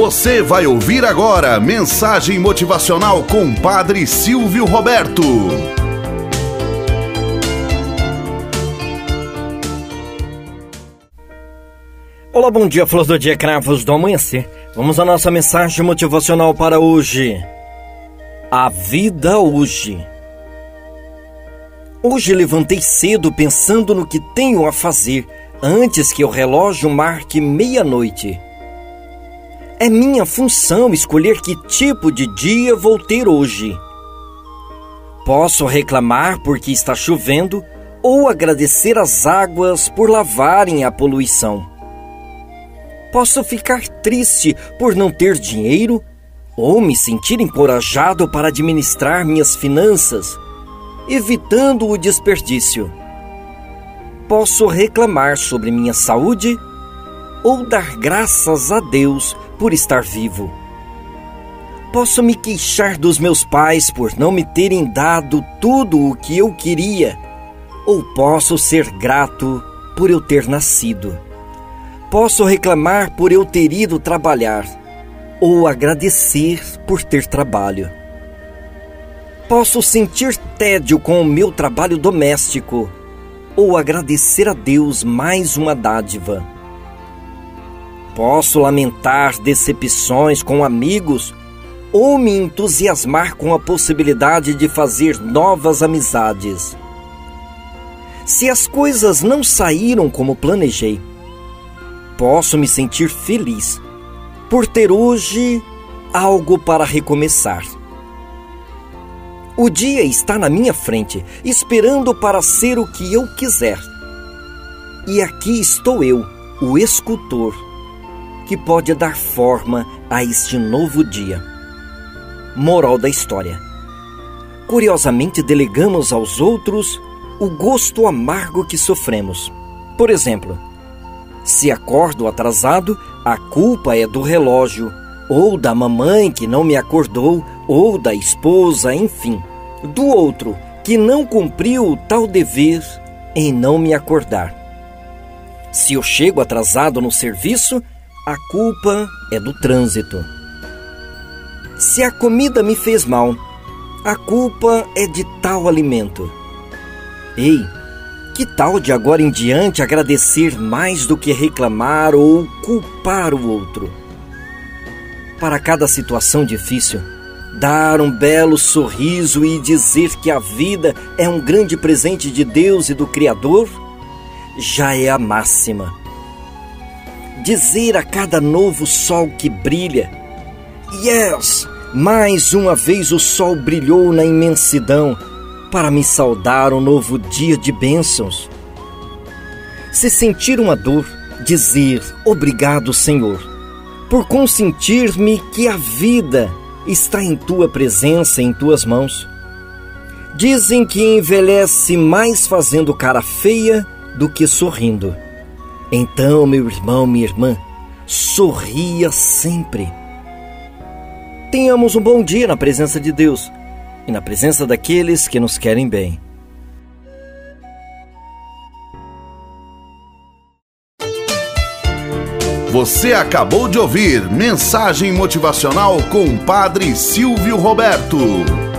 Você vai ouvir agora mensagem motivacional com Padre Silvio Roberto. Olá, bom dia, flor do dia, cravos do amanhecer. Vamos à nossa mensagem motivacional para hoje. A vida hoje. Hoje levantei cedo pensando no que tenho a fazer antes que o relógio marque meia-noite. É minha função escolher que tipo de dia vou ter hoje. Posso reclamar porque está chovendo ou agradecer as águas por lavarem a poluição. Posso ficar triste por não ter dinheiro ou me sentir encorajado para administrar minhas finanças, evitando o desperdício posso reclamar sobre minha saúde ou dar graças a Deus por estar vivo. Posso me queixar dos meus pais por não me terem dado tudo o que eu queria, ou posso ser grato por eu ter nascido. Posso reclamar por eu ter ido trabalhar, ou agradecer por ter trabalho. Posso sentir tédio com o meu trabalho doméstico ou agradecer a Deus mais uma dádiva. Posso lamentar decepções com amigos ou me entusiasmar com a possibilidade de fazer novas amizades. Se as coisas não saíram como planejei, posso me sentir feliz por ter hoje algo para recomeçar. O dia está na minha frente, esperando para ser o que eu quiser. E aqui estou eu, o escultor, que pode dar forma a este novo dia. Moral da história: Curiosamente, delegamos aos outros o gosto amargo que sofremos. Por exemplo, se acordo atrasado, a culpa é do relógio, ou da mamãe que não me acordou, ou da esposa, enfim do outro que não cumpriu o tal dever em não me acordar. Se eu chego atrasado no serviço, a culpa é do trânsito. Se a comida me fez mal, a culpa é de tal alimento. Ei, que tal de agora em diante agradecer mais do que reclamar ou culpar o outro? Para cada situação difícil, dar um belo sorriso e dizer que a vida é um grande presente de Deus e do Criador, já é a máxima. Dizer a cada novo sol que brilha: Yes! Mais uma vez o sol brilhou na imensidão para me saudar um novo dia de bênçãos. Se sentir uma dor, dizer obrigado, Senhor, por consentir-me que a vida está em tua presença, em tuas mãos. Dizem que envelhece mais fazendo cara feia do que sorrindo. Então, meu irmão, minha irmã, sorria sempre. Tenhamos um bom dia na presença de Deus e na presença daqueles que nos querem bem. Você acabou de ouvir Mensagem Motivacional com Padre Silvio Roberto.